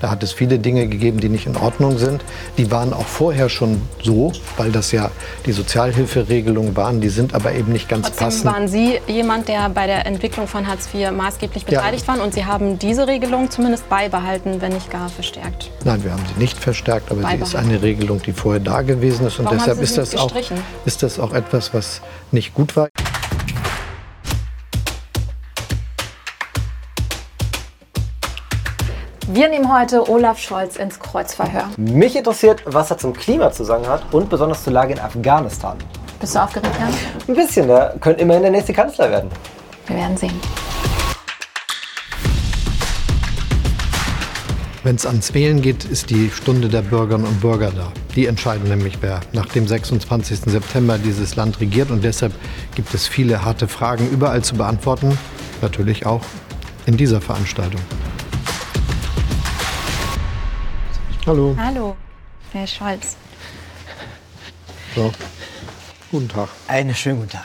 Da hat es viele Dinge gegeben, die nicht in Ordnung sind. Die waren auch vorher schon so, weil das ja die Sozialhilferegelungen waren. Die sind aber eben nicht ganz Trotzdem passend. waren Sie jemand, der bei der Entwicklung von Hartz IV maßgeblich beteiligt ja. war und Sie haben diese Regelung zumindest beibehalten, wenn nicht gar verstärkt. Nein, wir haben sie nicht verstärkt, aber sie ist eine Regelung, die vorher da gewesen ist und Warum deshalb ist das, auch, ist das auch etwas, was nicht gut war. Wir nehmen heute Olaf Scholz ins Kreuzverhör. Mich interessiert, was er zum Klima zu sagen hat und besonders zur Lage in Afghanistan. Bist du aufgeregt, Jan? Ein bisschen, der könnte immerhin der nächste Kanzler werden. Wir werden sehen. Wenn es ans Wählen geht, ist die Stunde der Bürgerinnen und Bürger da. Die entscheiden nämlich, wer nach dem 26. September dieses Land regiert. Und deshalb gibt es viele harte Fragen überall zu beantworten. Natürlich auch in dieser Veranstaltung. Hallo. Hallo, Herr Scholz. So. Guten Tag. Einen schönen guten Tag.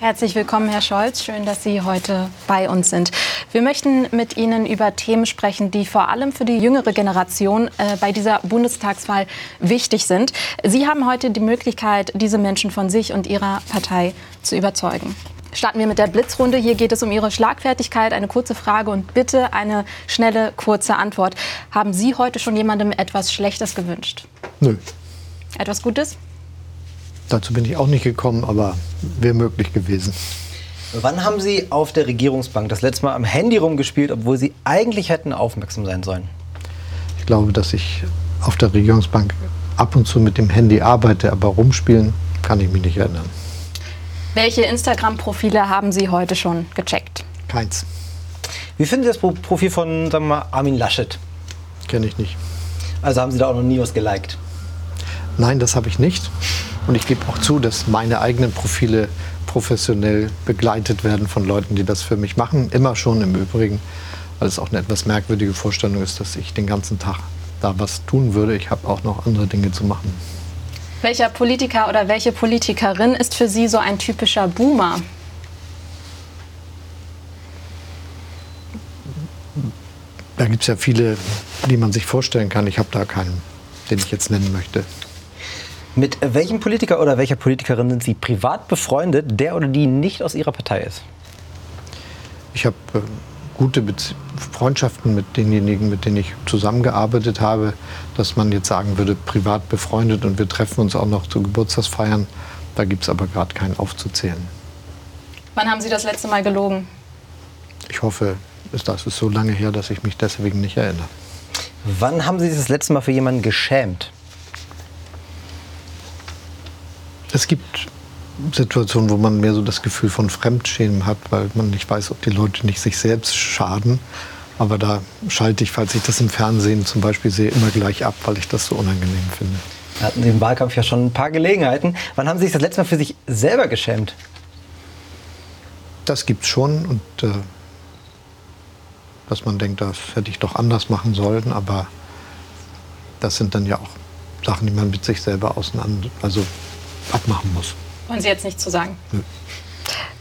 Herzlich willkommen, Herr Scholz. Schön, dass Sie heute bei uns sind. Wir möchten mit Ihnen über Themen sprechen, die vor allem für die jüngere Generation äh, bei dieser Bundestagswahl wichtig sind. Sie haben heute die Möglichkeit, diese Menschen von sich und Ihrer Partei zu überzeugen. Starten wir mit der Blitzrunde. Hier geht es um Ihre Schlagfertigkeit. Eine kurze Frage und bitte eine schnelle, kurze Antwort. Haben Sie heute schon jemandem etwas Schlechtes gewünscht? Nö. Etwas Gutes? Dazu bin ich auch nicht gekommen, aber wäre möglich gewesen. Wann haben Sie auf der Regierungsbank das letzte Mal am Handy rumgespielt, obwohl Sie eigentlich hätten aufmerksam sein sollen? Ich glaube, dass ich auf der Regierungsbank ab und zu mit dem Handy arbeite, aber rumspielen kann ich mich nicht erinnern. Welche Instagram-Profile haben Sie heute schon gecheckt? Keins. Wie finden Sie das Profil von sagen wir mal, Armin Laschet? Kenne ich nicht. Also haben Sie da auch noch nie was geliked? Nein, das habe ich nicht. Und ich gebe auch zu, dass meine eigenen Profile professionell begleitet werden von Leuten, die das für mich machen. Immer schon im Übrigen, weil es auch eine etwas merkwürdige Vorstellung ist, dass ich den ganzen Tag da was tun würde. Ich habe auch noch andere Dinge zu machen. Welcher Politiker oder welche Politikerin ist für Sie so ein typischer Boomer? Da gibt es ja viele, die man sich vorstellen kann. Ich habe da keinen, den ich jetzt nennen möchte. Mit welchem Politiker oder welcher Politikerin sind Sie privat befreundet, der oder die nicht aus Ihrer Partei ist? Ich habe äh, gute Bezie Freundschaften mit denjenigen, mit denen ich zusammengearbeitet habe, dass man jetzt sagen würde, privat befreundet und wir treffen uns auch noch zu Geburtstagsfeiern. Da gibt es aber gerade keinen aufzuzählen. Wann haben Sie das letzte Mal gelogen? Ich hoffe, das ist so lange her, dass ich mich deswegen nicht erinnere. Wann haben Sie sich das letzte Mal für jemanden geschämt? Es gibt Situation, wo man mehr so das Gefühl von Fremdschämen hat, weil man nicht weiß, ob die Leute nicht sich selbst schaden. Aber da schalte ich, falls ich das im Fernsehen zum Beispiel sehe, immer gleich ab, weil ich das so unangenehm finde. Wir hatten im Wahlkampf ja schon ein paar Gelegenheiten. Wann haben Sie sich das letzte Mal für sich selber geschämt? Das gibt es schon und äh, dass man denkt, das hätte ich doch anders machen sollen, aber das sind dann ja auch Sachen, die man mit sich selber auseinander, also abmachen muss. Wollen Sie jetzt nicht zu sagen? Hm.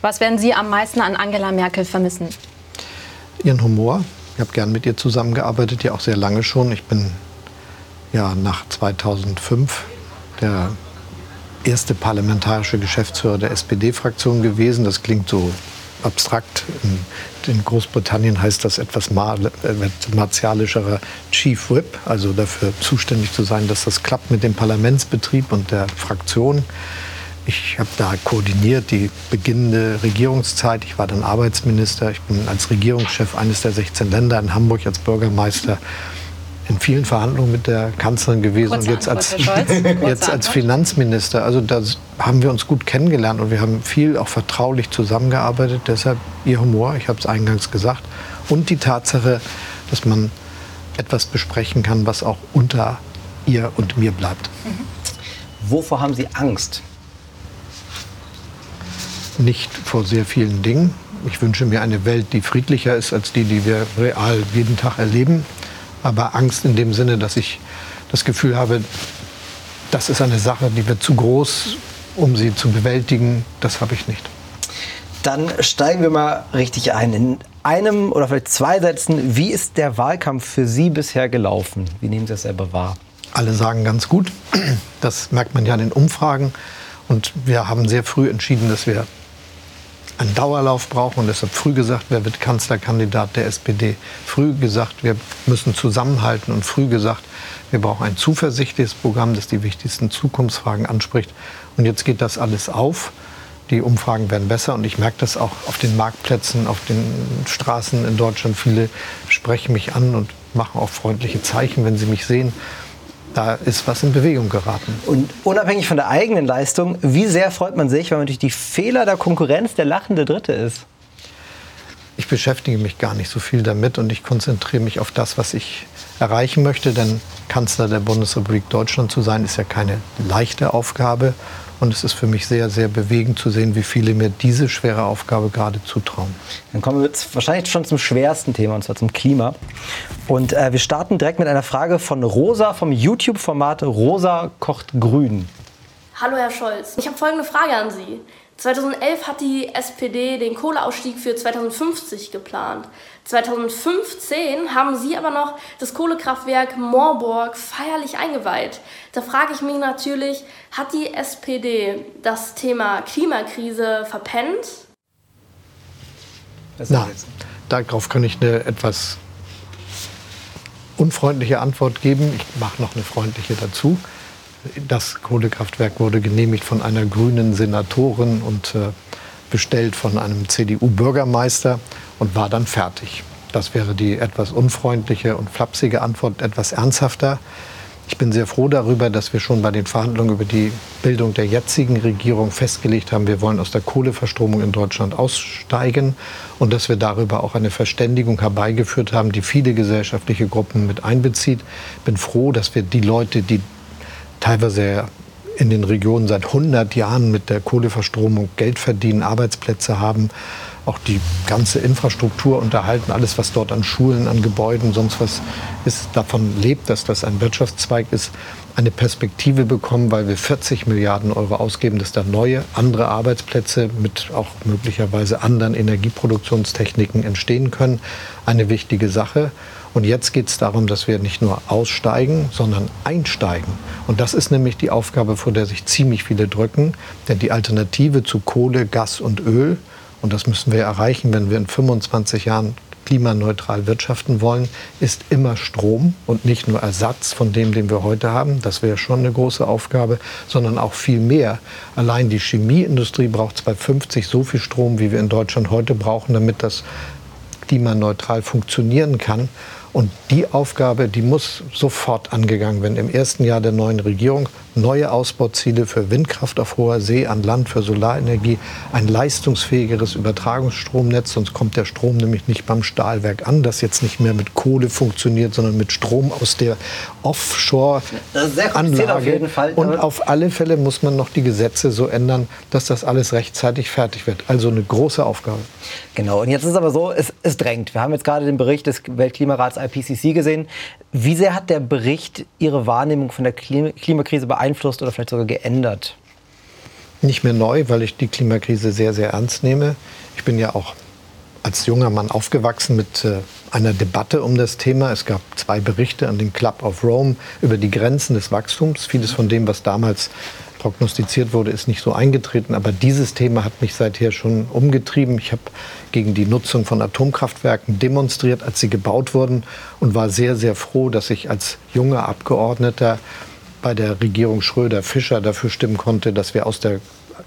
Was werden Sie am meisten an Angela Merkel vermissen? Ihren Humor. Ich habe gern mit ihr zusammengearbeitet, ja auch sehr lange schon. Ich bin ja nach 2005 der erste parlamentarische Geschäftsführer der SPD-Fraktion gewesen. Das klingt so abstrakt. In, Großbritannien heißt das etwas äh, martialischerer Chief Whip, also dafür zuständig zu sein, dass das klappt mit dem Parlamentsbetrieb und der Fraktion. Ich habe da koordiniert die beginnende Regierungszeit. Ich war dann Arbeitsminister. Ich bin als Regierungschef eines der 16 Länder in Hamburg als Bürgermeister in vielen Verhandlungen mit der Kanzlerin gewesen Kurze und jetzt Antwort, als, jetzt als Finanzminister. Also da haben wir uns gut kennengelernt und wir haben viel auch vertraulich zusammengearbeitet. Deshalb Ihr Humor, ich habe es eingangs gesagt, und die Tatsache, dass man etwas besprechen kann, was auch unter ihr und mir bleibt. Mhm. Wovor haben Sie Angst? Nicht vor sehr vielen Dingen. Ich wünsche mir eine Welt, die friedlicher ist als die, die wir real jeden Tag erleben. Aber Angst in dem Sinne, dass ich das Gefühl habe, das ist eine Sache, die wird zu groß, um sie zu bewältigen. Das habe ich nicht. Dann steigen wir mal richtig ein. In einem oder vielleicht zwei Sätzen, wie ist der Wahlkampf für Sie bisher gelaufen? Wie nehmen Sie das selber wahr? Alle sagen ganz gut. Das merkt man ja in den Umfragen. Und wir haben sehr früh entschieden, dass wir einen Dauerlauf brauchen und deshalb früh gesagt, wer wird Kanzlerkandidat der SPD. Früh gesagt, wir müssen zusammenhalten und früh gesagt, wir brauchen ein zuversichtliches Programm, das die wichtigsten Zukunftsfragen anspricht. Und jetzt geht das alles auf. Die Umfragen werden besser und ich merke das auch auf den Marktplätzen, auf den Straßen in Deutschland. Viele sprechen mich an und machen auch freundliche Zeichen, wenn sie mich sehen. Da ist was in Bewegung geraten. Und unabhängig von der eigenen Leistung, wie sehr freut man sich, wenn man durch die Fehler der Konkurrenz der lachende Dritte ist? Ich beschäftige mich gar nicht so viel damit und ich konzentriere mich auf das, was ich erreichen möchte. Denn Kanzler der Bundesrepublik Deutschland zu sein, ist ja keine leichte Aufgabe. Und es ist für mich sehr, sehr bewegend zu sehen, wie viele mir diese schwere Aufgabe gerade zutrauen. Dann kommen wir jetzt wahrscheinlich schon zum schwersten Thema, und zwar zum Klima. Und äh, wir starten direkt mit einer Frage von Rosa vom YouTube-Format Rosa kocht grün. Hallo Herr Scholz, ich habe folgende Frage an Sie. 2011 hat die SPD den Kohleausstieg für 2050 geplant. 2015 haben sie aber noch das Kohlekraftwerk Moorburg feierlich eingeweiht. Da frage ich mich natürlich, hat die SPD das Thema Klimakrise verpennt? Na, darauf kann ich eine etwas unfreundliche Antwort geben. Ich mache noch eine freundliche dazu. Das Kohlekraftwerk wurde genehmigt von einer grünen Senatorin und äh, bestellt von einem CDU-Bürgermeister und war dann fertig. Das wäre die etwas unfreundliche und flapsige Antwort, etwas ernsthafter. Ich bin sehr froh darüber, dass wir schon bei den Verhandlungen über die Bildung der jetzigen Regierung festgelegt haben, wir wollen aus der Kohleverstromung in Deutschland aussteigen und dass wir darüber auch eine Verständigung herbeigeführt haben, die viele gesellschaftliche Gruppen mit einbezieht. Ich bin froh, dass wir die Leute, die teilweise in den Regionen seit 100 Jahren mit der Kohleverstromung Geld verdienen, Arbeitsplätze haben, auch die ganze Infrastruktur unterhalten, alles, was dort an Schulen, an Gebäuden, sonst was ist, davon lebt, dass das ein Wirtschaftszweig ist, eine Perspektive bekommen, weil wir 40 Milliarden Euro ausgeben, dass da neue, andere Arbeitsplätze mit auch möglicherweise anderen Energieproduktionstechniken entstehen können. Eine wichtige Sache. Und jetzt geht es darum, dass wir nicht nur aussteigen, sondern einsteigen. Und das ist nämlich die Aufgabe, vor der sich ziemlich viele drücken. Denn die Alternative zu Kohle, Gas und Öl, und das müssen wir erreichen, wenn wir in 25 Jahren klimaneutral wirtschaften wollen, ist immer Strom und nicht nur Ersatz von dem, den wir heute haben. Das wäre schon eine große Aufgabe, sondern auch viel mehr. Allein die Chemieindustrie braucht 2050 so viel Strom, wie wir in Deutschland heute brauchen, damit das klimaneutral funktionieren kann. Und die Aufgabe, die muss sofort angegangen werden. Im ersten Jahr der neuen Regierung neue Ausbauziele für Windkraft auf hoher See, an Land, für Solarenergie, ein leistungsfähigeres Übertragungsstromnetz, sonst kommt der Strom nämlich nicht beim Stahlwerk an, das jetzt nicht mehr mit Kohle funktioniert, sondern mit Strom aus der Offshore-Anlage. Und auf alle Fälle muss man noch die Gesetze so ändern, dass das alles rechtzeitig fertig wird. Also eine große Aufgabe. Genau, und jetzt ist aber so, es, es drängt. Wir haben jetzt gerade den Bericht des Weltklimarats IPCC gesehen. Wie sehr hat der Bericht Ihre Wahrnehmung von der Klimakrise beeinflusst oder vielleicht sogar geändert? Nicht mehr neu, weil ich die Klimakrise sehr, sehr ernst nehme. Ich bin ja auch als junger Mann aufgewachsen mit äh, einer Debatte um das Thema. Es gab zwei Berichte an dem Club of Rome über die Grenzen des Wachstums. Vieles von dem, was damals prognostiziert wurde, ist nicht so eingetreten. Aber dieses Thema hat mich seither schon umgetrieben. Ich habe gegen die Nutzung von Atomkraftwerken demonstriert, als sie gebaut wurden und war sehr, sehr froh, dass ich als junger Abgeordneter bei der Regierung Schröder-Fischer dafür stimmen konnte, dass wir aus der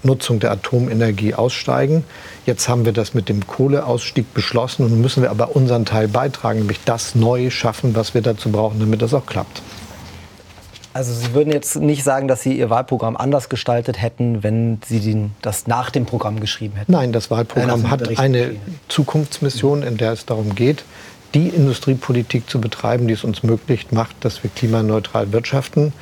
Nutzung der Atomenergie aussteigen. Jetzt haben wir das mit dem Kohleausstieg beschlossen und müssen wir aber unseren Teil beitragen, nämlich das neu schaffen, was wir dazu brauchen, damit das auch klappt. Also Sie würden jetzt nicht sagen, dass Sie Ihr Wahlprogramm anders gestaltet hätten, wenn Sie den, das nach dem Programm geschrieben hätten? Nein, das Wahlprogramm hat eine Zukunftsmission, in der es darum geht, die Industriepolitik zu betreiben, die es uns möglich macht, dass wir klimaneutral wirtschaften.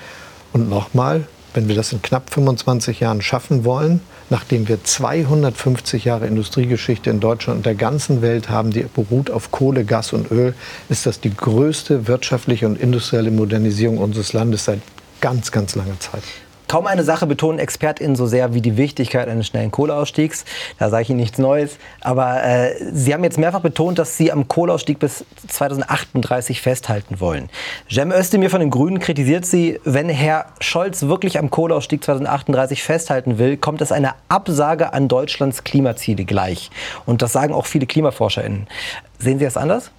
Und nochmal, wenn wir das in knapp 25 Jahren schaffen wollen, nachdem wir 250 Jahre Industriegeschichte in Deutschland und der ganzen Welt haben, die beruht auf Kohle, Gas und Öl, ist das die größte wirtschaftliche und industrielle Modernisierung unseres Landes seit ganz, ganz langer Zeit. Kaum eine Sache betonen ExpertInnen so sehr wie die Wichtigkeit eines schnellen Kohleausstiegs. Da sage ich Ihnen nichts Neues. Aber äh, Sie haben jetzt mehrfach betont, dass Sie am Kohleausstieg bis 2038 festhalten wollen. Cem Özdemir von den Grünen kritisiert Sie, wenn Herr Scholz wirklich am Kohleausstieg 2038 festhalten will, kommt es einer Absage an Deutschlands Klimaziele gleich. Und das sagen auch viele KlimaforscherInnen. Sehen Sie das anders?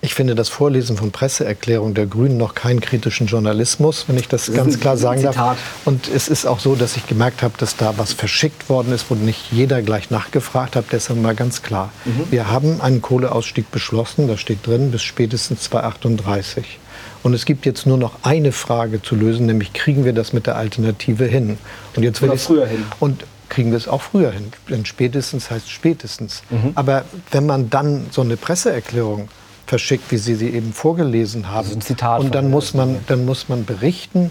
Ich finde das Vorlesen von Presseerklärungen der Grünen noch keinen kritischen Journalismus, wenn ich das, das ganz klar sagen darf. Und es ist auch so, dass ich gemerkt habe, dass da was verschickt worden ist, wo nicht jeder gleich nachgefragt hat. Deshalb mal ganz klar. Mhm. Wir haben einen Kohleausstieg beschlossen, da steht drin, bis spätestens 2038. Und es gibt jetzt nur noch eine Frage zu lösen, nämlich kriegen wir das mit der Alternative hin? Und jetzt will Oder früher hin. Und kriegen wir es auch früher hin. Denn spätestens heißt spätestens. Mhm. Aber wenn man dann so eine Presseerklärung verschickt, wie Sie sie eben vorgelesen haben. ein Zitat und dann muss, man, dann muss man berichten,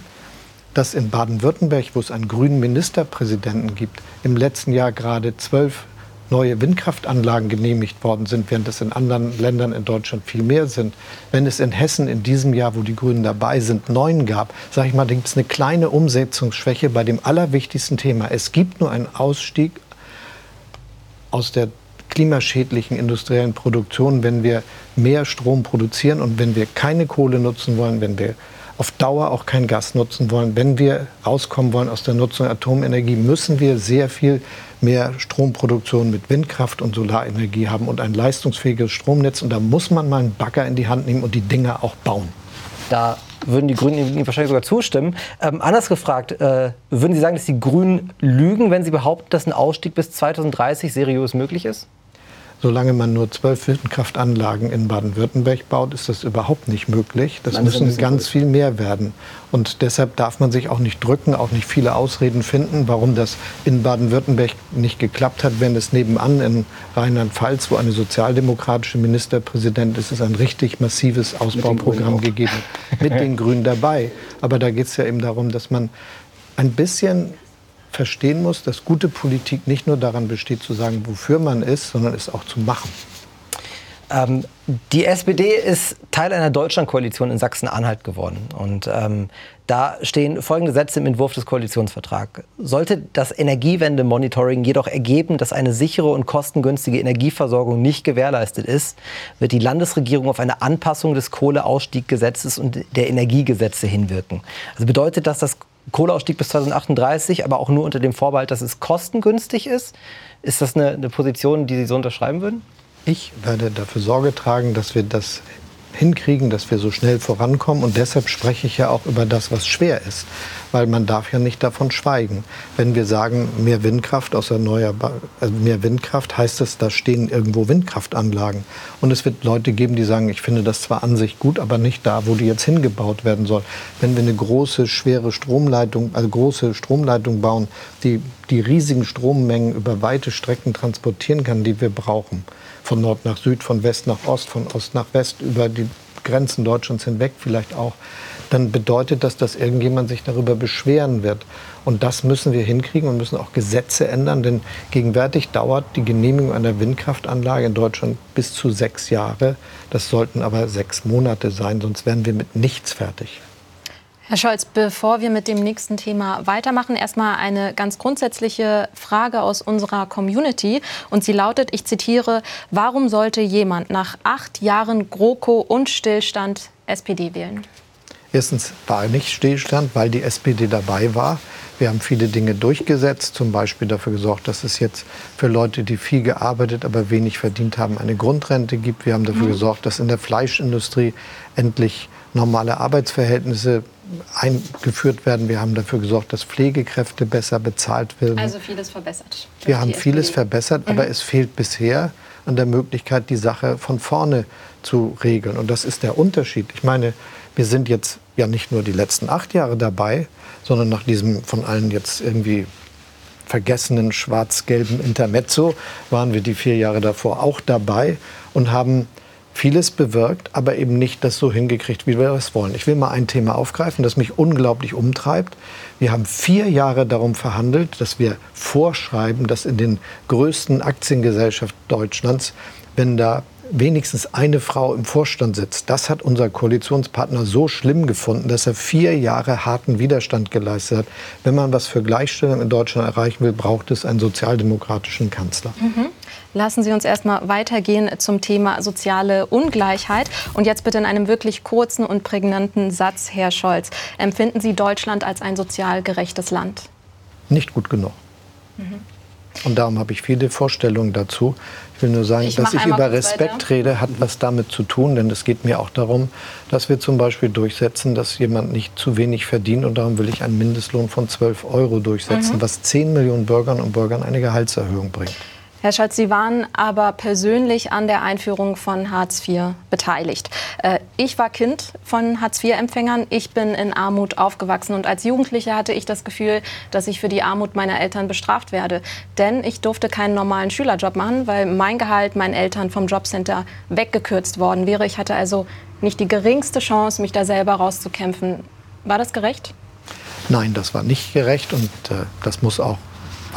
dass in Baden-Württemberg, wo es einen grünen Ministerpräsidenten gibt, im letzten Jahr gerade zwölf neue Windkraftanlagen genehmigt worden sind, während es in anderen Ländern in Deutschland viel mehr sind. Wenn es in Hessen in diesem Jahr, wo die Grünen dabei sind, neun gab, sage ich mal, gibt es eine kleine Umsetzungsschwäche bei dem allerwichtigsten Thema. Es gibt nur einen Ausstieg aus der klimaschädlichen industriellen Produktion, wenn wir mehr Strom produzieren und wenn wir keine Kohle nutzen wollen, wenn wir auf Dauer auch kein Gas nutzen wollen, wenn wir rauskommen wollen aus der Nutzung Atomenergie, müssen wir sehr viel mehr Stromproduktion mit Windkraft und Solarenergie haben und ein leistungsfähiges Stromnetz. Und da muss man mal einen Bagger in die Hand nehmen und die Dinger auch bauen. Da würden die Grünen Ihnen wahrscheinlich sogar zustimmen. Ähm, anders gefragt, äh, würden Sie sagen, dass die Grünen lügen, wenn sie behaupten, dass ein Ausstieg bis 2030 seriös möglich ist? Solange man nur zwölf Windkraftanlagen in Baden-Württemberg baut, ist das überhaupt nicht möglich. Das Nein, müssen ganz gut. viel mehr werden. Und deshalb darf man sich auch nicht drücken, auch nicht viele Ausreden finden, warum das in Baden-Württemberg nicht geklappt hat, wenn es nebenan in Rheinland-Pfalz, wo eine sozialdemokratische Ministerpräsident ist, es ein richtig massives Ausbauprogramm gegeben mit den Grünen dabei. Aber da geht es ja eben darum, dass man ein bisschen verstehen muss, dass gute Politik nicht nur daran besteht, zu sagen, wofür man ist, sondern es auch zu machen. Ähm, die SPD ist Teil einer Deutschlandkoalition in Sachsen-Anhalt geworden. Und ähm, da stehen folgende Sätze im Entwurf des Koalitionsvertrags. Sollte das Energiewende-Monitoring jedoch ergeben, dass eine sichere und kostengünstige Energieversorgung nicht gewährleistet ist, wird die Landesregierung auf eine Anpassung des Kohleausstieggesetzes und der Energiegesetze hinwirken. Also bedeutet das, dass Kohleausstieg bis 2038, aber auch nur unter dem Vorbehalt, dass es kostengünstig ist. Ist das eine, eine Position, die Sie so unterschreiben würden? Ich werde dafür Sorge tragen, dass wir das hinkriegen, dass wir so schnell vorankommen. Und deshalb spreche ich ja auch über das, was schwer ist. Weil man darf ja nicht davon schweigen. Wenn wir sagen, mehr Windkraft aus erneuerbar, also mehr Windkraft, heißt es, da stehen irgendwo Windkraftanlagen. Und es wird Leute geben, die sagen, ich finde das zwar an sich gut, aber nicht da, wo die jetzt hingebaut werden soll. Wenn wir eine große, schwere Stromleitung, also große Stromleitung bauen, die die riesigen Strommengen über weite Strecken transportieren kann, die wir brauchen, von Nord nach Süd, von West nach Ost, von Ost nach West, über die Grenzen Deutschlands hinweg vielleicht auch, dann bedeutet das, dass irgendjemand sich darüber beschweren wird. Und das müssen wir hinkriegen und müssen auch Gesetze ändern, denn gegenwärtig dauert die Genehmigung einer Windkraftanlage in Deutschland bis zu sechs Jahre. Das sollten aber sechs Monate sein, sonst wären wir mit nichts fertig. Herr Scholz, bevor wir mit dem nächsten Thema weitermachen, erstmal eine ganz grundsätzliche Frage aus unserer Community. Und sie lautet, ich zitiere, warum sollte jemand nach acht Jahren GroKo und Stillstand SPD wählen? Erstens war nicht Stillstand, weil die SPD dabei war. Wir haben viele Dinge durchgesetzt, zum Beispiel dafür gesorgt, dass es jetzt für Leute, die viel gearbeitet, aber wenig verdient haben, eine Grundrente gibt. Wir haben dafür mhm. gesorgt, dass in der Fleischindustrie endlich normale Arbeitsverhältnisse eingeführt werden. Wir haben dafür gesorgt, dass Pflegekräfte besser bezahlt werden. Also vieles verbessert. Wir haben vieles verbessert, mhm. aber es fehlt bisher an der Möglichkeit, die Sache von vorne zu regeln. Und das ist der Unterschied. Ich meine, wir sind jetzt ja nicht nur die letzten acht Jahre dabei, sondern nach diesem von allen jetzt irgendwie vergessenen schwarz-gelben Intermezzo waren wir die vier Jahre davor auch dabei und haben vieles bewirkt, aber eben nicht das so hingekriegt, wie wir es wollen. Ich will mal ein Thema aufgreifen, das mich unglaublich umtreibt. Wir haben vier Jahre darum verhandelt, dass wir vorschreiben, dass in den größten Aktiengesellschaften Deutschlands, wenn da wenigstens eine Frau im Vorstand sitzt. Das hat unser Koalitionspartner so schlimm gefunden, dass er vier Jahre harten Widerstand geleistet hat. Wenn man was für Gleichstellung in Deutschland erreichen will, braucht es einen sozialdemokratischen Kanzler. Mhm. Lassen Sie uns erstmal weitergehen zum Thema soziale Ungleichheit. Und jetzt bitte in einem wirklich kurzen und prägnanten Satz, Herr Scholz. Empfinden Sie Deutschland als ein sozial gerechtes Land? Nicht gut genug. Mhm. Und darum habe ich viele Vorstellungen dazu. Ich will nur sagen, ich dass ich über Respekt weiter. rede, hat was damit zu tun, denn es geht mir auch darum, dass wir zum Beispiel durchsetzen, dass jemand nicht zu wenig verdient und darum will ich einen Mindestlohn von 12 Euro durchsetzen, mhm. was 10 Millionen Bürgerinnen und Bürgern eine Gehaltserhöhung bringt. Herr Scholz, Sie waren aber persönlich an der Einführung von Hartz IV beteiligt. Äh, ich war Kind von Hartz IV-Empfängern. Ich bin in Armut aufgewachsen und als Jugendliche hatte ich das Gefühl, dass ich für die Armut meiner Eltern bestraft werde. Denn ich durfte keinen normalen Schülerjob machen, weil mein Gehalt meinen Eltern vom Jobcenter weggekürzt worden wäre. Ich hatte also nicht die geringste Chance, mich da selber rauszukämpfen. War das gerecht? Nein, das war nicht gerecht und äh, das muss auch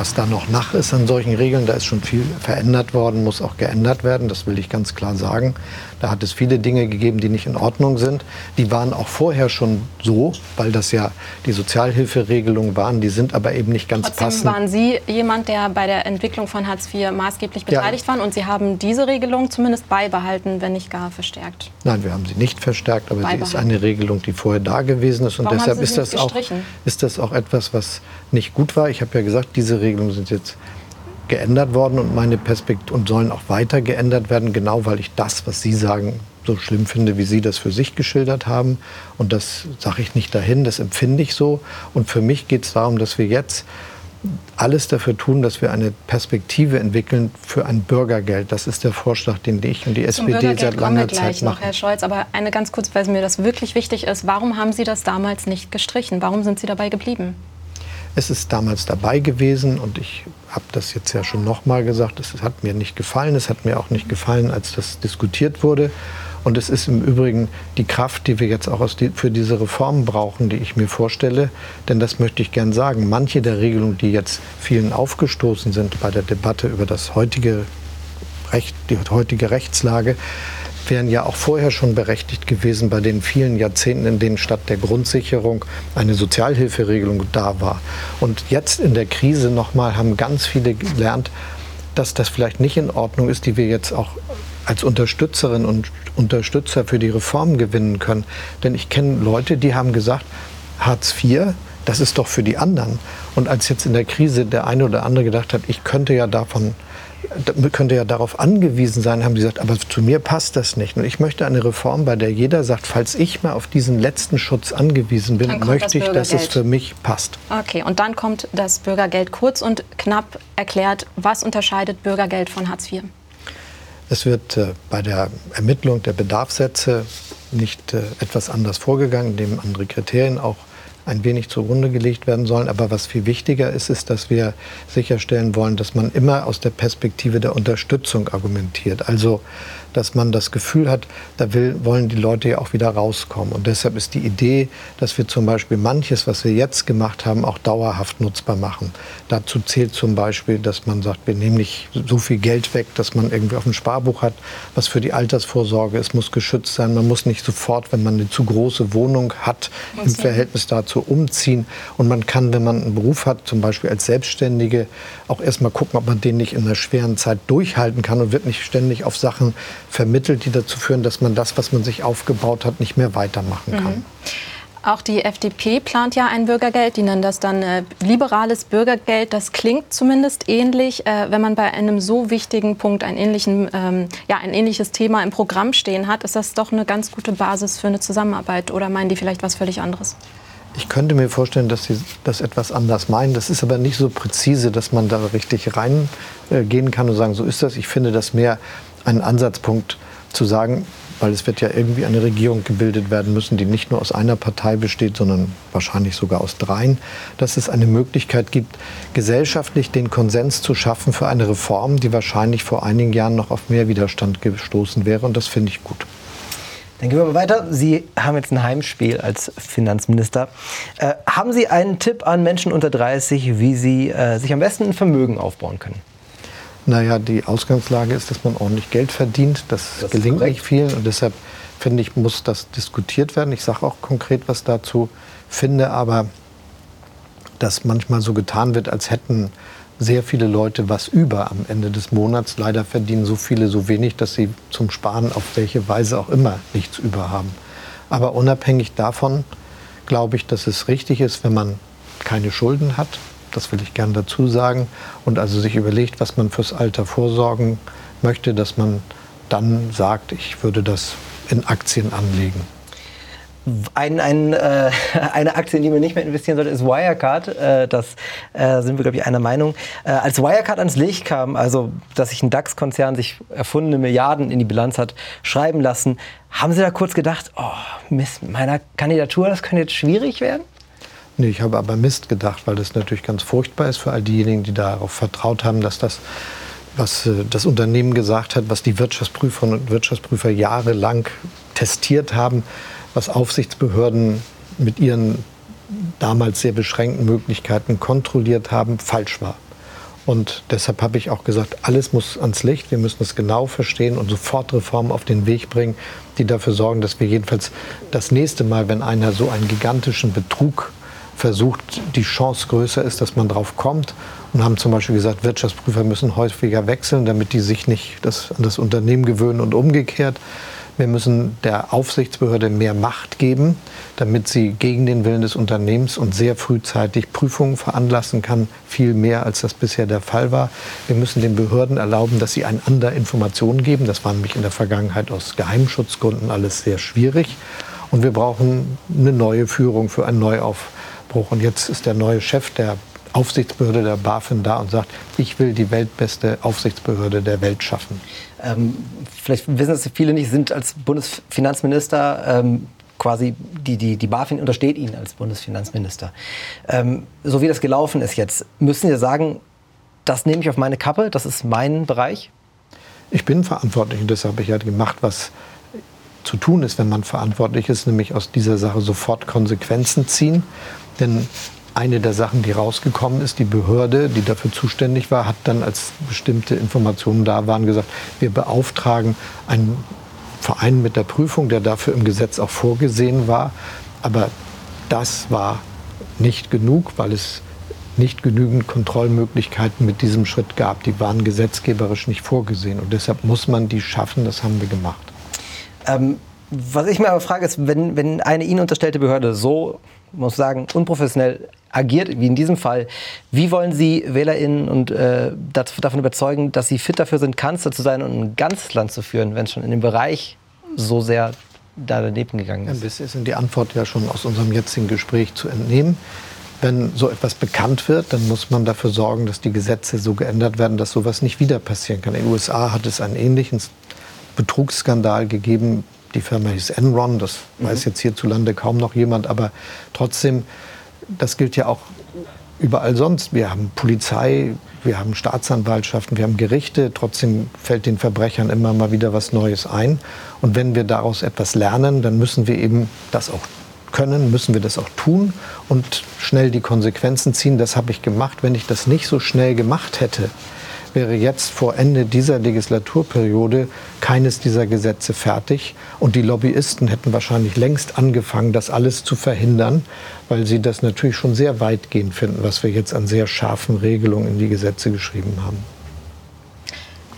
was da noch nach ist an solchen Regeln, da ist schon viel verändert worden, muss auch geändert werden, das will ich ganz klar sagen. Da hat es viele Dinge gegeben, die nicht in Ordnung sind. Die waren auch vorher schon so, weil das ja die Sozialhilferegelungen waren, die sind aber eben nicht ganz Trotzdem passend. waren Sie jemand, der bei der Entwicklung von Hartz IV maßgeblich beteiligt ja. war und Sie haben diese Regelung zumindest beibehalten, wenn nicht gar verstärkt? Nein, wir haben sie nicht verstärkt, aber sie ist eine Regelung, die vorher da gewesen ist und Warum deshalb ist das, auch, ist das auch etwas, was nicht gut war. Ich habe ja gesagt, diese Regelungen sind jetzt geändert worden und meine Perspektive und sollen auch weiter geändert werden, genau weil ich das, was Sie sagen, so schlimm finde, wie Sie das für sich geschildert haben. Und das sage ich nicht dahin, das empfinde ich so. Und für mich geht es darum, dass wir jetzt alles dafür tun, dass wir eine Perspektive entwickeln für ein Bürgergeld. Das ist der Vorschlag, den ich und die Zum SPD seit langer Zeit machen. Noch, Herr Scholz, aber eine ganz kurz, weil mir das wirklich wichtig ist. Warum haben Sie das damals nicht gestrichen? Warum sind Sie dabei geblieben? Es ist damals dabei gewesen und ich habe das jetzt ja schon nochmal gesagt, es hat mir nicht gefallen, es hat mir auch nicht gefallen, als das diskutiert wurde. Und es ist im Übrigen die Kraft, die wir jetzt auch für diese Reformen brauchen, die ich mir vorstelle. Denn das möchte ich gern sagen. Manche der Regelungen, die jetzt vielen aufgestoßen sind bei der Debatte über das heutige Recht, die heutige Rechtslage, wären ja auch vorher schon berechtigt gewesen bei den vielen Jahrzehnten, in denen statt der Grundsicherung eine Sozialhilferegelung da war. Und jetzt in der Krise nochmal haben ganz viele gelernt, dass das vielleicht nicht in Ordnung ist, die wir jetzt auch als Unterstützerin und Unterstützer für die Reform gewinnen können. Denn ich kenne Leute, die haben gesagt, Hartz IV, das ist doch für die anderen. Und als jetzt in der Krise der eine oder andere gedacht hat, ich könnte ja davon könnte ja darauf angewiesen sein, haben sie gesagt, aber zu mir passt das nicht. Und ich möchte eine Reform, bei der jeder sagt, falls ich mal auf diesen letzten Schutz angewiesen bin, möchte ich, dass es für mich passt. Okay, und dann kommt das Bürgergeld kurz und knapp erklärt, was unterscheidet Bürgergeld von Hartz IV? Es wird äh, bei der Ermittlung der Bedarfssätze nicht äh, etwas anders vorgegangen, indem andere Kriterien auch ein wenig zugrunde gelegt werden sollen. Aber was viel wichtiger ist, ist, dass wir sicherstellen wollen, dass man immer aus der Perspektive der Unterstützung argumentiert. Also dass man das Gefühl hat, da will, wollen die Leute ja auch wieder rauskommen. Und deshalb ist die Idee, dass wir zum Beispiel manches, was wir jetzt gemacht haben, auch dauerhaft nutzbar machen. Dazu zählt zum Beispiel, dass man sagt, wir nehmen nicht so viel Geld weg, dass man irgendwie auf dem Sparbuch hat, was für die Altersvorsorge ist, muss geschützt sein. Man muss nicht sofort, wenn man eine zu große Wohnung hat, im Verhältnis dazu umziehen. Und man kann, wenn man einen Beruf hat, zum Beispiel als Selbstständige, auch erstmal gucken, ob man den nicht in einer schweren Zeit durchhalten kann und wird nicht ständig auf Sachen vermittelt, die dazu führen, dass man das, was man sich aufgebaut hat, nicht mehr weitermachen kann. Mhm. Auch die FDP plant ja ein Bürgergeld. Die nennen das dann äh, liberales Bürgergeld. Das klingt zumindest ähnlich. Äh, wenn man bei einem so wichtigen Punkt ein, ähm, ja, ein ähnliches Thema im Programm stehen hat, ist das doch eine ganz gute Basis für eine Zusammenarbeit. Oder meinen die vielleicht was völlig anderes? Ich könnte mir vorstellen, dass Sie das etwas anders meinen. Das ist aber nicht so präzise, dass man da richtig reingehen äh, kann und sagen, so ist das. Ich finde das mehr ein Ansatzpunkt zu sagen, weil es wird ja irgendwie eine Regierung gebildet werden müssen, die nicht nur aus einer Partei besteht, sondern wahrscheinlich sogar aus dreien, dass es eine Möglichkeit gibt, gesellschaftlich den Konsens zu schaffen für eine Reform, die wahrscheinlich vor einigen Jahren noch auf mehr Widerstand gestoßen wäre. Und das finde ich gut. Dann gehen wir mal weiter. Sie haben jetzt ein Heimspiel als Finanzminister. Äh, haben Sie einen Tipp an Menschen unter 30, wie sie äh, sich am besten ein Vermögen aufbauen können? Naja, die Ausgangslage ist, dass man ordentlich Geld verdient. Das, das gelingt nicht vielen und deshalb finde ich, muss das diskutiert werden. Ich sage auch konkret was dazu, finde aber, dass manchmal so getan wird, als hätten sehr viele Leute was über am Ende des Monats. Leider verdienen so viele so wenig, dass sie zum Sparen auf welche Weise auch immer nichts über haben. Aber unabhängig davon glaube ich, dass es richtig ist, wenn man keine Schulden hat. Das will ich gern dazu sagen. Und also sich überlegt, was man fürs Alter vorsorgen möchte, dass man dann sagt, ich würde das in Aktien anlegen. Ein, ein, äh, eine Aktie, in die man nicht mehr investieren sollte, ist Wirecard. Äh, das äh, sind wir, glaube ich, einer Meinung. Äh, als Wirecard ans Licht kam, also dass sich ein DAX-Konzern sich erfundene Milliarden in die Bilanz hat schreiben lassen, haben Sie da kurz gedacht, oh Mist, mit meiner Kandidatur, das könnte jetzt schwierig werden? Nee, ich habe aber Mist gedacht, weil das natürlich ganz furchtbar ist für all diejenigen, die darauf vertraut haben, dass das was äh, das Unternehmen gesagt hat, was die Wirtschaftsprüfer und Wirtschaftsprüfer jahrelang testiert haben, was Aufsichtsbehörden mit ihren damals sehr beschränkten Möglichkeiten kontrolliert haben, falsch war. Und deshalb habe ich auch gesagt, alles muss ans Licht. Wir müssen es genau verstehen und sofort Reformen auf den Weg bringen, die dafür sorgen, dass wir jedenfalls das nächste Mal, wenn einer so einen gigantischen Betrug versucht, die Chance größer ist, dass man drauf kommt. Und haben zum Beispiel gesagt, Wirtschaftsprüfer müssen häufiger wechseln, damit die sich nicht das, an das Unternehmen gewöhnen und umgekehrt. Wir müssen der Aufsichtsbehörde mehr Macht geben, damit sie gegen den Willen des Unternehmens und sehr frühzeitig Prüfungen veranlassen kann, viel mehr als das bisher der Fall war. Wir müssen den Behörden erlauben, dass sie einander Informationen geben. Das war nämlich in der Vergangenheit aus Geheimschutzgründen alles sehr schwierig. Und wir brauchen eine neue Führung für einen Neuaufbruch. Und jetzt ist der neue Chef der Aufsichtsbehörde der BaFin da und sagt, ich will die weltbeste Aufsichtsbehörde der Welt schaffen. Ähm, vielleicht wissen es viele nicht, sind als Bundesfinanzminister ähm, quasi die, die, die BaFin untersteht Ihnen als Bundesfinanzminister. Ähm, so wie das gelaufen ist jetzt, müssen Sie sagen, das nehme ich auf meine Kappe, das ist mein Bereich? Ich bin verantwortlich und das habe ich ja gemacht, was zu tun ist, wenn man verantwortlich ist, nämlich aus dieser Sache sofort Konsequenzen ziehen. Denn eine der Sachen, die rausgekommen ist, die Behörde, die dafür zuständig war, hat dann, als bestimmte Informationen da waren, gesagt, wir beauftragen einen Verein mit der Prüfung, der dafür im Gesetz auch vorgesehen war. Aber das war nicht genug, weil es nicht genügend Kontrollmöglichkeiten mit diesem Schritt gab. Die waren gesetzgeberisch nicht vorgesehen. Und deshalb muss man die schaffen. Das haben wir gemacht. Ähm, was ich mir aber frage, ist, wenn, wenn eine Ihnen unterstellte Behörde so, muss sagen, unprofessionell agiert, wie in diesem Fall. Wie wollen Sie WählerInnen und, äh, davon überzeugen, dass sie fit dafür sind, Kanzler zu sein und ein ganzes Land zu führen, wenn es schon in dem Bereich so sehr da daneben gegangen ist? Ein bisschen ist die Antwort ja schon aus unserem jetzigen Gespräch zu entnehmen. Wenn so etwas bekannt wird, dann muss man dafür sorgen, dass die Gesetze so geändert werden, dass sowas nicht wieder passieren kann. In den USA hat es einen ähnlichen Betrugsskandal gegeben. Die Firma hieß Enron, das mhm. weiß jetzt hierzulande kaum noch jemand, aber trotzdem das gilt ja auch überall sonst. Wir haben Polizei, wir haben Staatsanwaltschaften, wir haben Gerichte. Trotzdem fällt den Verbrechern immer mal wieder was Neues ein. Und wenn wir daraus etwas lernen, dann müssen wir eben das auch können, müssen wir das auch tun und schnell die Konsequenzen ziehen. Das habe ich gemacht. Wenn ich das nicht so schnell gemacht hätte, wäre jetzt vor Ende dieser Legislaturperiode keines dieser Gesetze fertig. Und die Lobbyisten hätten wahrscheinlich längst angefangen, das alles zu verhindern, weil sie das natürlich schon sehr weitgehend finden, was wir jetzt an sehr scharfen Regelungen in die Gesetze geschrieben haben.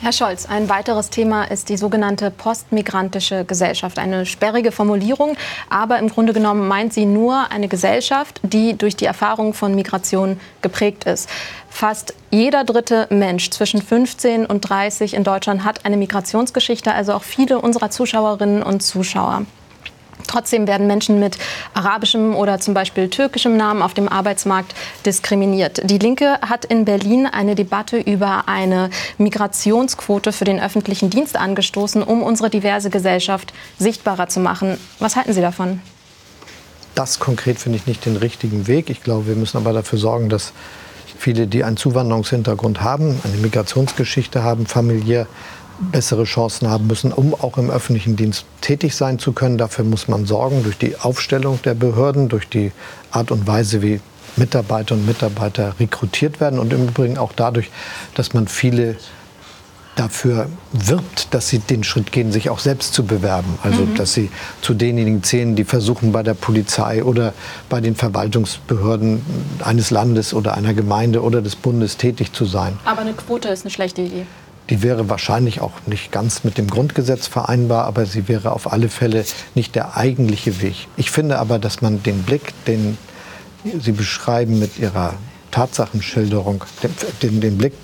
Herr Scholz, ein weiteres Thema ist die sogenannte postmigrantische Gesellschaft. Eine sperrige Formulierung, aber im Grunde genommen meint sie nur eine Gesellschaft, die durch die Erfahrung von Migration geprägt ist. Fast jeder dritte Mensch zwischen 15 und 30 in Deutschland hat eine Migrationsgeschichte, also auch viele unserer Zuschauerinnen und Zuschauer. Trotzdem werden Menschen mit arabischem oder zum Beispiel türkischem Namen auf dem Arbeitsmarkt diskriminiert. Die Linke hat in Berlin eine Debatte über eine Migrationsquote für den öffentlichen Dienst angestoßen, um unsere diverse Gesellschaft sichtbarer zu machen. Was halten Sie davon? Das konkret finde ich nicht den richtigen Weg. Ich glaube, wir müssen aber dafür sorgen, dass viele, die einen Zuwanderungshintergrund haben, eine Migrationsgeschichte haben, familiär bessere Chancen haben müssen, um auch im öffentlichen Dienst tätig sein zu können. Dafür muss man sorgen durch die Aufstellung der Behörden, durch die Art und Weise, wie Mitarbeiter und Mitarbeiter rekrutiert werden und im Übrigen auch dadurch, dass man viele dafür wirbt, dass sie den Schritt gehen, sich auch selbst zu bewerben. Also mhm. dass sie zu denjenigen zählen, die versuchen bei der Polizei oder bei den Verwaltungsbehörden eines Landes oder einer Gemeinde oder des Bundes tätig zu sein. Aber eine Quote ist eine schlechte Idee. Die wäre wahrscheinlich auch nicht ganz mit dem Grundgesetz vereinbar, aber sie wäre auf alle Fälle nicht der eigentliche Weg. Ich finde aber, dass man den Blick, den Sie beschreiben mit Ihrer Tatsachenschilderung, den, den Blick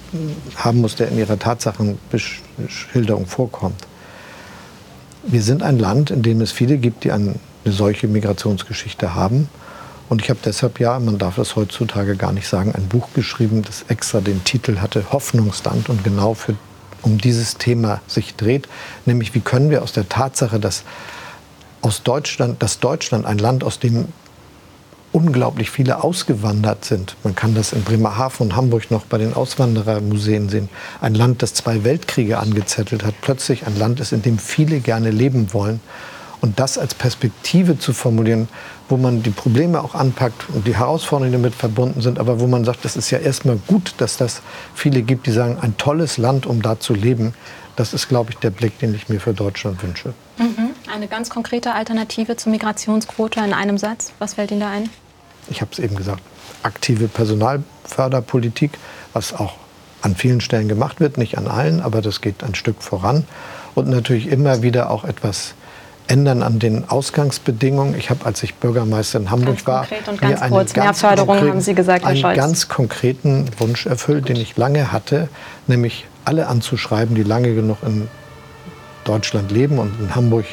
haben muss, der in Ihrer Tatsachenschilderung vorkommt. Wir sind ein Land, in dem es viele gibt, die eine solche Migrationsgeschichte haben. Und ich habe deshalb ja, man darf das heutzutage gar nicht sagen, ein Buch geschrieben, das extra den Titel hatte Hoffnungsland und genau für, um dieses Thema sich dreht, nämlich wie können wir aus der Tatsache, dass aus Deutschland, dass Deutschland ein Land, aus dem unglaublich viele ausgewandert sind. Man kann das in Bremerhaven und Hamburg noch bei den Auswanderermuseen sehen. Ein Land, das zwei Weltkriege angezettelt hat, plötzlich ein Land ist, in dem viele gerne leben wollen. Und das als Perspektive zu formulieren, wo man die Probleme auch anpackt und die Herausforderungen damit verbunden sind, aber wo man sagt, das ist ja erstmal gut, dass das viele gibt, die sagen, ein tolles Land, um da zu leben. Das ist, glaube ich, der Blick, den ich mir für Deutschland wünsche. Mhm. Eine ganz konkrete Alternative zur Migrationsquote in einem Satz. Was fällt Ihnen da ein? Ich habe es eben gesagt. Aktive Personalförderpolitik, was auch an vielen Stellen gemacht wird, nicht an allen, aber das geht ein Stück voran. Und natürlich immer wieder auch etwas ändern an den Ausgangsbedingungen. Ich habe, als ich Bürgermeister in Hamburg war, mir einen kurz, ganz haben Sie gesagt, einen ganz konkreten Wunsch erfüllt, den ich lange hatte, nämlich alle anzuschreiben, die lange genug in Deutschland leben und in Hamburg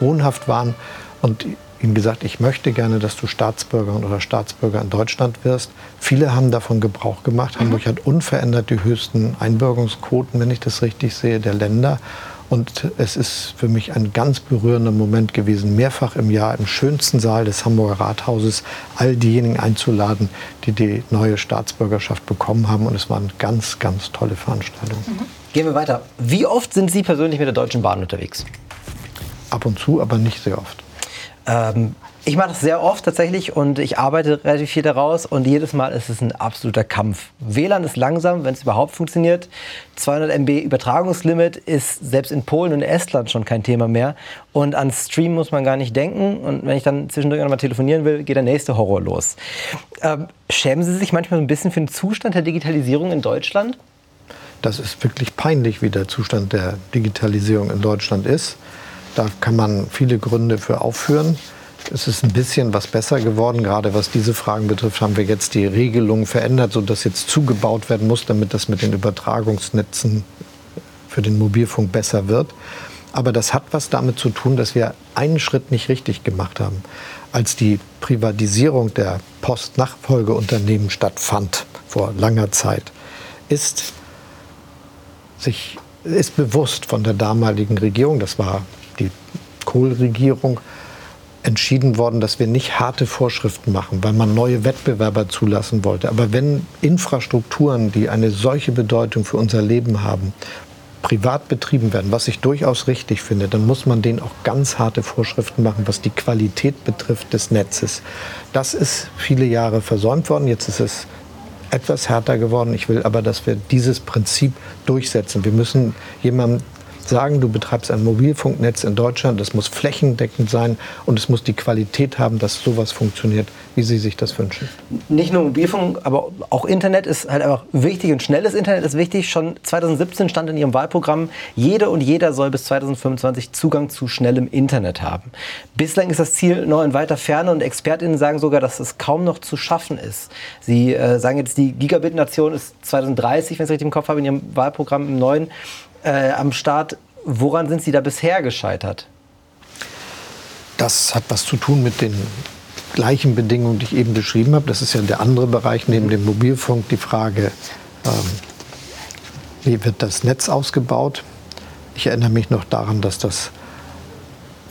wohnhaft waren und ihm gesagt, ich möchte gerne, dass du Staatsbürgerin oder Staatsbürger in Deutschland wirst. Viele haben davon Gebrauch gemacht. Mhm. Hamburg hat unverändert die höchsten Einbürgerungsquoten, wenn ich das richtig sehe, der Länder. Und es ist für mich ein ganz berührender Moment gewesen, mehrfach im Jahr im schönsten Saal des Hamburger Rathauses all diejenigen einzuladen, die die neue Staatsbürgerschaft bekommen haben. Und es war eine ganz, ganz tolle Veranstaltung. Mhm. Gehen wir weiter. Wie oft sind Sie persönlich mit der Deutschen Bahn unterwegs? Ab und zu, aber nicht sehr oft. Ähm, ich mache das sehr oft tatsächlich und ich arbeite relativ viel daraus und jedes Mal ist es ein absoluter Kampf. WLAN ist langsam, wenn es überhaupt funktioniert. 200 MB Übertragungslimit ist selbst in Polen und Estland schon kein Thema mehr. Und an Stream muss man gar nicht denken. Und wenn ich dann zwischendurch noch mal telefonieren will, geht der nächste Horror los. Ähm, schämen Sie sich manchmal ein bisschen für den Zustand der Digitalisierung in Deutschland? Das ist wirklich peinlich, wie der Zustand der Digitalisierung in Deutschland ist. Da kann man viele Gründe für aufführen. Es ist ein bisschen was besser geworden. Gerade was diese Fragen betrifft, haben wir jetzt die Regelung verändert, sodass jetzt zugebaut werden muss, damit das mit den Übertragungsnetzen für den Mobilfunk besser wird. Aber das hat was damit zu tun, dass wir einen Schritt nicht richtig gemacht haben. Als die Privatisierung der Postnachfolgeunternehmen stattfand vor langer Zeit, ist sich ist bewusst von der damaligen Regierung, das war die Kohl-Regierung entschieden worden, dass wir nicht harte Vorschriften machen, weil man neue Wettbewerber zulassen wollte. Aber wenn Infrastrukturen, die eine solche Bedeutung für unser Leben haben, privat betrieben werden, was ich durchaus richtig finde, dann muss man denen auch ganz harte Vorschriften machen, was die Qualität betrifft des Netzes. Das ist viele Jahre versäumt worden. Jetzt ist es etwas härter geworden. Ich will aber, dass wir dieses Prinzip durchsetzen. Wir müssen jemandem sagen, du betreibst ein Mobilfunknetz in Deutschland, das muss flächendeckend sein und es muss die Qualität haben, dass sowas funktioniert, wie Sie sich das wünschen. Nicht nur Mobilfunk, aber auch Internet ist halt einfach wichtig und schnelles Internet ist wichtig. Schon 2017 stand in Ihrem Wahlprogramm, jede und jeder soll bis 2025 Zugang zu schnellem Internet haben. Bislang ist das Ziel noch in weiter Ferne und ExpertInnen sagen sogar, dass es kaum noch zu schaffen ist. Sie äh, sagen jetzt, die Gigabit-Nation ist 2030, wenn ich es richtig im Kopf habe, in Ihrem Wahlprogramm im neuen äh, am Start. Woran sind Sie da bisher gescheitert? Das hat was zu tun mit den gleichen Bedingungen, die ich eben beschrieben habe. Das ist ja der andere Bereich neben dem Mobilfunk, die Frage, ähm, wie wird das Netz ausgebaut. Ich erinnere mich noch daran, dass das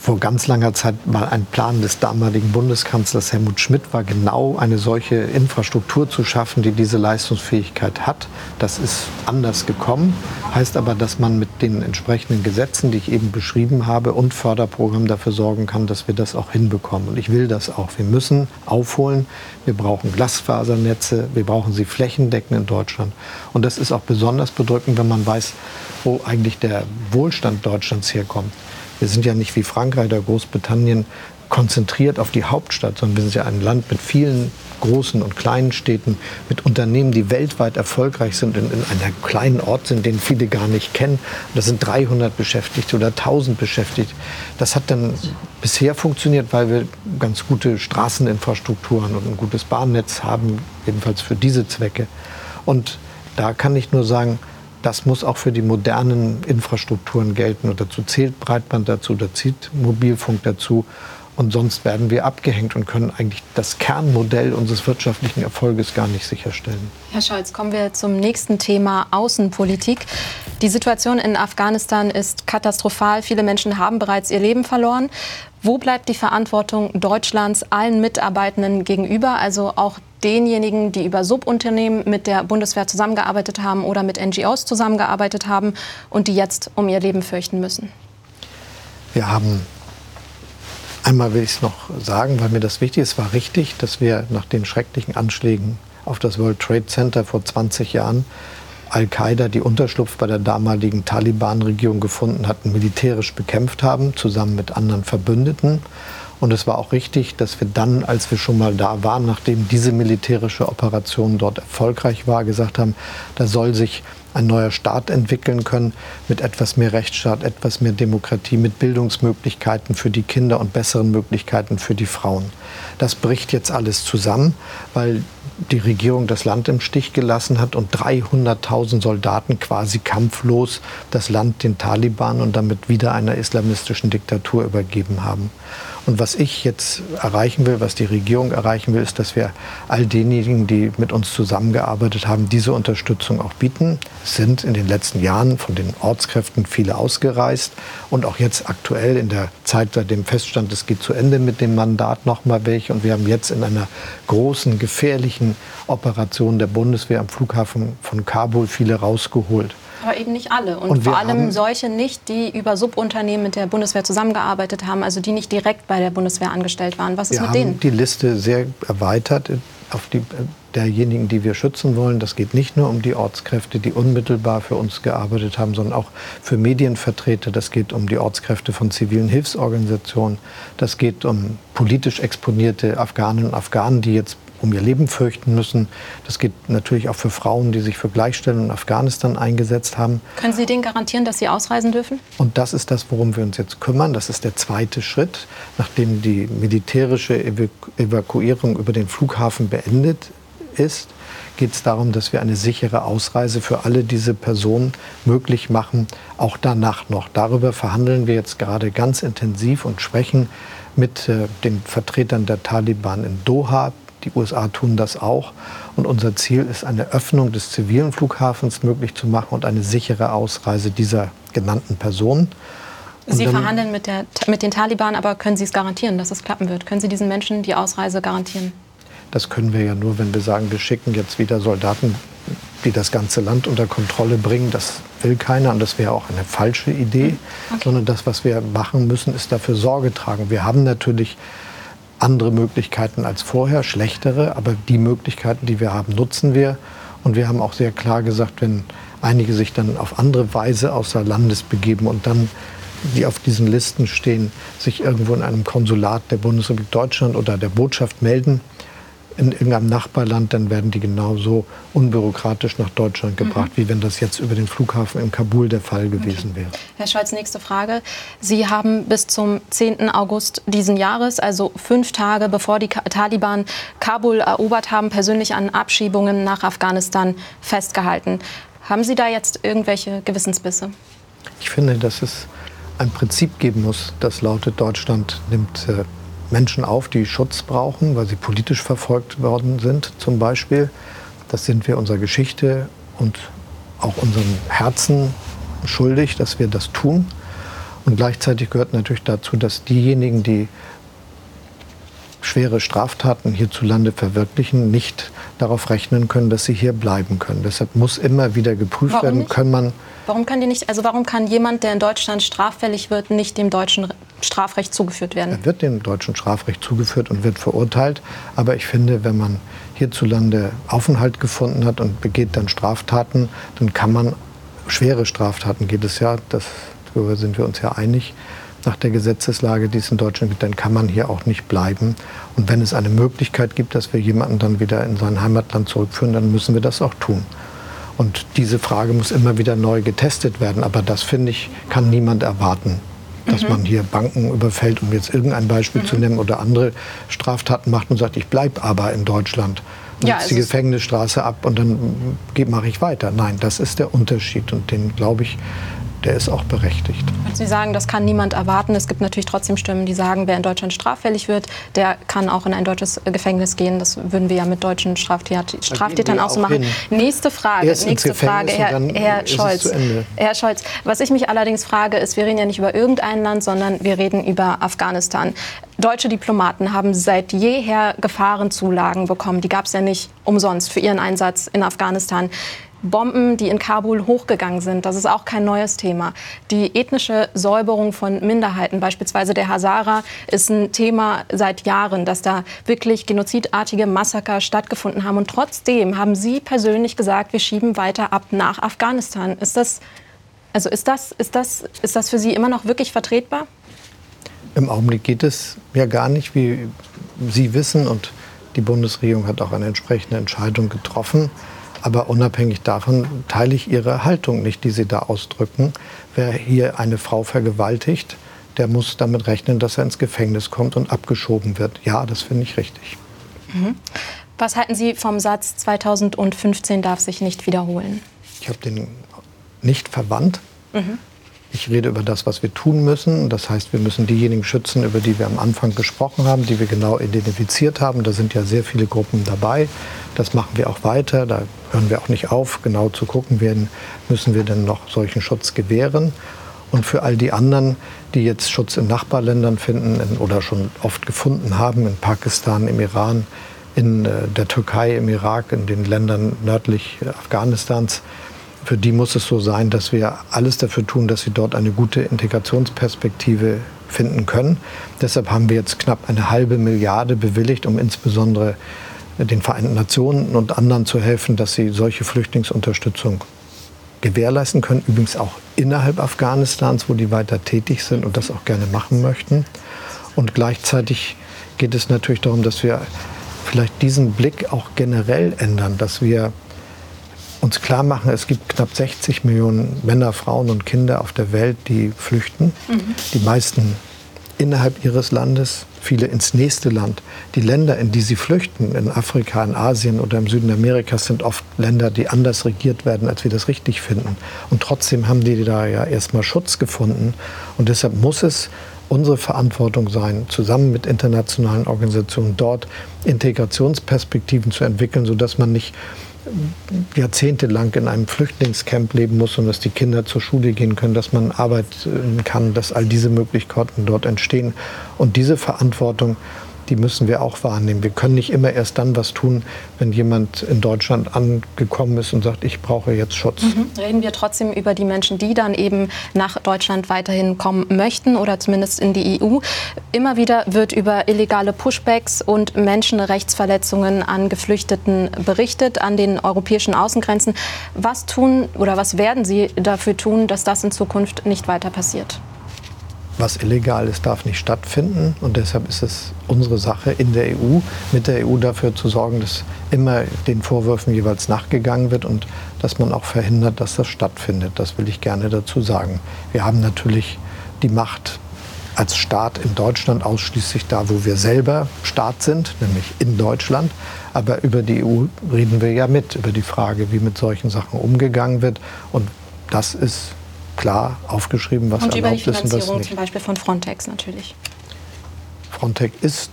vor ganz langer Zeit mal ein Plan des damaligen Bundeskanzlers Helmut Schmidt war, genau eine solche Infrastruktur zu schaffen, die diese Leistungsfähigkeit hat. Das ist anders gekommen, heißt aber, dass man mit den entsprechenden Gesetzen, die ich eben beschrieben habe, und Förderprogrammen dafür sorgen kann, dass wir das auch hinbekommen. Und ich will das auch. Wir müssen aufholen. Wir brauchen Glasfasernetze, wir brauchen sie flächendeckend in Deutschland. Und das ist auch besonders bedrückend, wenn man weiß, wo eigentlich der Wohlstand Deutschlands herkommt. Wir sind ja nicht wie Frankreich oder Großbritannien konzentriert auf die Hauptstadt, sondern wir sind ja ein Land mit vielen großen und kleinen Städten, mit Unternehmen, die weltweit erfolgreich sind, in, in einem kleinen Ort sind, den viele gar nicht kennen. Das sind 300 Beschäftigte oder 1000 Beschäftigte. Das hat dann bisher funktioniert, weil wir ganz gute Straßeninfrastrukturen und ein gutes Bahnnetz haben, jedenfalls für diese Zwecke. Und da kann ich nur sagen, das muss auch für die modernen Infrastrukturen gelten. Und dazu zählt Breitband dazu, da zählt Mobilfunk dazu. Und sonst werden wir abgehängt und können eigentlich das Kernmodell unseres wirtschaftlichen Erfolges gar nicht sicherstellen. Herr Scholz, kommen wir zum nächsten Thema Außenpolitik. Die Situation in Afghanistan ist katastrophal. Viele Menschen haben bereits ihr Leben verloren. Wo bleibt die Verantwortung Deutschlands allen Mitarbeitenden gegenüber, also auch denjenigen, die über Subunternehmen mit der Bundeswehr zusammengearbeitet haben oder mit NGOs zusammengearbeitet haben und die jetzt um ihr Leben fürchten müssen? Wir haben einmal will ich es noch sagen, weil mir das wichtig ist, war richtig, dass wir nach den schrecklichen Anschlägen auf das World Trade Center vor 20 Jahren Al-Qaida, die Unterschlupf bei der damaligen Taliban-Regierung gefunden hatten, militärisch bekämpft haben, zusammen mit anderen Verbündeten. Und es war auch richtig, dass wir dann, als wir schon mal da waren, nachdem diese militärische Operation dort erfolgreich war, gesagt haben, da soll sich ein neuer Staat entwickeln können mit etwas mehr Rechtsstaat, etwas mehr Demokratie, mit Bildungsmöglichkeiten für die Kinder und besseren Möglichkeiten für die Frauen. Das bricht jetzt alles zusammen, weil die Regierung das Land im Stich gelassen hat und 300.000 Soldaten quasi kampflos das Land den Taliban und damit wieder einer islamistischen Diktatur übergeben haben. Und was ich jetzt erreichen will, was die Regierung erreichen will, ist, dass wir all denjenigen, die mit uns zusammengearbeitet haben, diese Unterstützung auch bieten. Es sind in den letzten Jahren von den Ortskräften viele ausgereist und auch jetzt aktuell in der Zeit seit dem Feststand, es geht zu Ende mit dem Mandat noch mal welche. Und wir haben jetzt in einer großen, gefährlichen Operation der Bundeswehr am Flughafen von Kabul viele rausgeholt. Aber eben nicht alle. Und, und vor allem solche nicht, die über Subunternehmen mit der Bundeswehr zusammengearbeitet haben, also die nicht direkt bei der Bundeswehr angestellt waren. Was ist mit denen? Wir haben die Liste sehr erweitert auf die derjenigen, die wir schützen wollen. Das geht nicht nur um die Ortskräfte, die unmittelbar für uns gearbeitet haben, sondern auch für Medienvertreter. Das geht um die Ortskräfte von zivilen Hilfsorganisationen. Das geht um politisch exponierte Afghaninnen und Afghanen, die jetzt um ihr Leben fürchten müssen. Das geht natürlich auch für Frauen, die sich für Gleichstellung in Afghanistan eingesetzt haben. Können Sie denen garantieren, dass sie ausreisen dürfen? Und das ist das, worum wir uns jetzt kümmern. Das ist der zweite Schritt, nachdem die militärische Evakuierung über den Flughafen beendet ist geht es darum, dass wir eine sichere Ausreise für alle diese Personen möglich machen, auch danach noch. Darüber verhandeln wir jetzt gerade ganz intensiv und sprechen mit äh, den Vertretern der Taliban in Doha. Die USA tun das auch. Und unser Ziel ist, eine Öffnung des zivilen Flughafens möglich zu machen und eine sichere Ausreise dieser genannten Personen. Sie verhandeln mit, der, mit den Taliban, aber können Sie es garantieren, dass es klappen wird? Können Sie diesen Menschen die Ausreise garantieren? Das können wir ja nur, wenn wir sagen, wir schicken jetzt wieder Soldaten, die das ganze Land unter Kontrolle bringen. Das will keiner und das wäre auch eine falsche Idee. Okay. Sondern das, was wir machen müssen, ist dafür Sorge tragen. Wir haben natürlich andere Möglichkeiten als vorher, schlechtere, aber die Möglichkeiten, die wir haben, nutzen wir. Und wir haben auch sehr klar gesagt, wenn einige sich dann auf andere Weise außer Landes begeben und dann, die auf diesen Listen stehen, sich irgendwo in einem Konsulat der Bundesrepublik Deutschland oder der Botschaft melden, in irgendeinem Nachbarland, dann werden die genauso unbürokratisch nach Deutschland mhm. gebracht, mhm. wie wenn das jetzt über den Flughafen in Kabul der Fall gewesen okay. wäre. Herr Scholz, nächste Frage. Sie haben bis zum 10. August diesen Jahres, also fünf Tage bevor die Taliban Kabul erobert haben, persönlich an Abschiebungen nach Afghanistan festgehalten. Haben Sie da jetzt irgendwelche Gewissensbisse? Ich finde, dass es ein Prinzip geben muss, das lautet, Deutschland nimmt äh, Menschen auf, die Schutz brauchen, weil sie politisch verfolgt worden sind zum Beispiel. Das sind wir unserer Geschichte und auch unserem Herzen schuldig, dass wir das tun. Und gleichzeitig gehört natürlich dazu, dass diejenigen, die schwere Straftaten hierzulande verwirklichen, nicht darauf rechnen können, dass sie hier bleiben können. Deshalb muss immer wieder geprüft Warum werden, nicht? kann man Warum kann die nicht, also warum kann jemand, der in Deutschland straffällig wird, nicht dem deutschen Strafrecht zugeführt werden? Er wird dem deutschen Strafrecht zugeführt und wird verurteilt. Aber ich finde, wenn man hierzulande Aufenthalt gefunden hat und begeht dann Straftaten, dann kann man, schwere Straftaten geht es ja, das, darüber sind wir uns ja einig, nach der Gesetzeslage, die es in Deutschland gibt, dann kann man hier auch nicht bleiben. Und wenn es eine Möglichkeit gibt, dass wir jemanden dann wieder in sein Heimatland zurückführen, dann müssen wir das auch tun. Und diese Frage muss immer wieder neu getestet werden. Aber das, finde ich, kann niemand erwarten. Dass Mhm. man hier Banken überfällt, um jetzt irgendein Beispiel zu nennen, oder andere Straftaten macht und sagt, ich bleibe aber in Deutschland. Und Ja, jetzt die Gefängnisstraße ab und dann mache ich weiter. Nein, das ist der Unterschied. Und den, glaube ich, der ist auch berechtigt. Sie sagen, das kann niemand erwarten. Es gibt natürlich trotzdem Stimmen, die sagen, wer in Deutschland straffällig wird, der kann auch in ein deutsches Gefängnis gehen. Das würden wir ja mit deutschen Straftätern wir auch so machen. hin. Nächste Frage, Erst nächste Frage, Herr, Herr Scholz. Herr Scholz, was ich mich allerdings frage, ist, wir reden ja nicht über irgendein Land, sondern wir reden über Afghanistan. Deutsche Diplomaten haben seit jeher Gefahrenzulagen bekommen. Die gab es ja nicht umsonst für ihren Einsatz in Afghanistan. Bomben, die in Kabul hochgegangen sind, das ist auch kein neues Thema. Die ethnische Säuberung von Minderheiten, beispielsweise der Hazara, ist ein Thema seit Jahren, dass da wirklich genozidartige Massaker stattgefunden haben. Und trotzdem haben Sie persönlich gesagt, wir schieben weiter ab nach Afghanistan. Ist das, also ist das, ist das, ist das für Sie immer noch wirklich vertretbar? Im Augenblick geht es ja gar nicht, wie Sie wissen. Und die Bundesregierung hat auch eine entsprechende Entscheidung getroffen. Aber unabhängig davon teile ich Ihre Haltung nicht, die Sie da ausdrücken. Wer hier eine Frau vergewaltigt, der muss damit rechnen, dass er ins Gefängnis kommt und abgeschoben wird. Ja, das finde ich richtig. Was halten Sie vom Satz 2015 darf sich nicht wiederholen? Ich habe den nicht verwandt. Ich rede über das, was wir tun müssen. Das heißt, wir müssen diejenigen schützen, über die wir am Anfang gesprochen haben, die wir genau identifiziert haben. Da sind ja sehr viele Gruppen dabei. Das machen wir auch weiter. Da hören wir auch nicht auf, genau zu gucken, wen müssen wir denn noch solchen Schutz gewähren. Und für all die anderen, die jetzt Schutz in Nachbarländern finden in, oder schon oft gefunden haben, in Pakistan, im Iran, in äh, der Türkei, im Irak, in den Ländern nördlich äh, Afghanistans, für die muss es so sein, dass wir alles dafür tun, dass sie dort eine gute Integrationsperspektive finden können. Deshalb haben wir jetzt knapp eine halbe Milliarde bewilligt, um insbesondere den Vereinten Nationen und anderen zu helfen, dass sie solche Flüchtlingsunterstützung gewährleisten können. Übrigens auch innerhalb Afghanistans, wo die weiter tätig sind und das auch gerne machen möchten. Und gleichzeitig geht es natürlich darum, dass wir vielleicht diesen Blick auch generell ändern, dass wir uns klar machen, es gibt knapp 60 Millionen Männer, Frauen und Kinder auf der Welt, die flüchten. Die meisten innerhalb ihres Landes, viele ins nächste Land. Die Länder, in die sie flüchten, in Afrika, in Asien oder im Süden Amerikas, sind oft Länder, die anders regiert werden, als wir das richtig finden. Und trotzdem haben die da ja erstmal Schutz gefunden. Und deshalb muss es unsere Verantwortung sein, zusammen mit internationalen Organisationen dort Integrationsperspektiven zu entwickeln, sodass man nicht jahrzehntelang in einem Flüchtlingscamp leben muss und dass die Kinder zur Schule gehen können, dass man arbeiten kann, dass all diese Möglichkeiten dort entstehen. Und diese Verantwortung, die müssen wir auch wahrnehmen. Wir können nicht immer erst dann was tun, wenn jemand in Deutschland angekommen ist und sagt, ich brauche jetzt Schutz. Mhm. Reden wir trotzdem über die Menschen, die dann eben nach Deutschland weiterhin kommen möchten oder zumindest in die EU. Immer wieder wird über illegale Pushbacks und Menschenrechtsverletzungen an Geflüchteten berichtet an den europäischen Außengrenzen. Was tun oder was werden Sie dafür tun, dass das in Zukunft nicht weiter passiert? Was illegal ist, darf nicht stattfinden. Und deshalb ist es unsere Sache in der EU, mit der EU dafür zu sorgen, dass immer den Vorwürfen jeweils nachgegangen wird und dass man auch verhindert, dass das stattfindet. Das will ich gerne dazu sagen. Wir haben natürlich die Macht als Staat in Deutschland ausschließlich da, wo wir selber Staat sind, nämlich in Deutschland. Aber über die EU reden wir ja mit, über die Frage, wie mit solchen Sachen umgegangen wird. Und das ist klar aufgeschrieben, was Und erlaubt ist und was Finanzierung nicht. zum Beispiel von Frontex natürlich. Frontex ist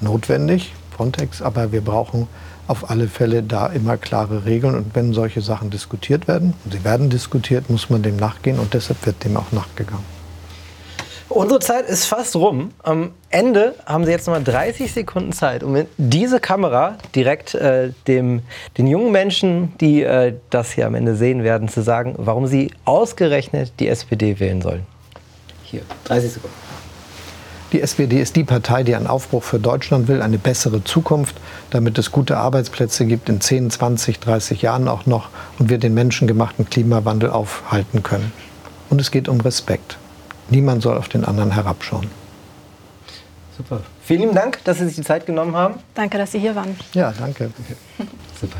notwendig, Frontex, aber wir brauchen auf alle Fälle da immer klare Regeln. Und wenn solche Sachen diskutiert werden, und sie werden diskutiert, muss man dem nachgehen und deshalb wird dem auch nachgegangen. Unsere Zeit ist fast rum. Am Ende haben Sie jetzt noch mal 30 Sekunden Zeit, um in diese Kamera direkt äh, dem, den jungen Menschen, die äh, das hier am Ende sehen werden, zu sagen, warum sie ausgerechnet die SPD wählen sollen. Hier, 30 Sekunden. Die SPD ist die Partei, die einen Aufbruch für Deutschland will, eine bessere Zukunft, damit es gute Arbeitsplätze gibt in 10, 20, 30 Jahren auch noch und wir den menschengemachten Klimawandel aufhalten können. Und es geht um Respekt. Niemand soll auf den anderen herabschauen. Super. Vielen lieben Dank, dass Sie sich die Zeit genommen haben. Danke, dass Sie hier waren. Ja, danke. Super.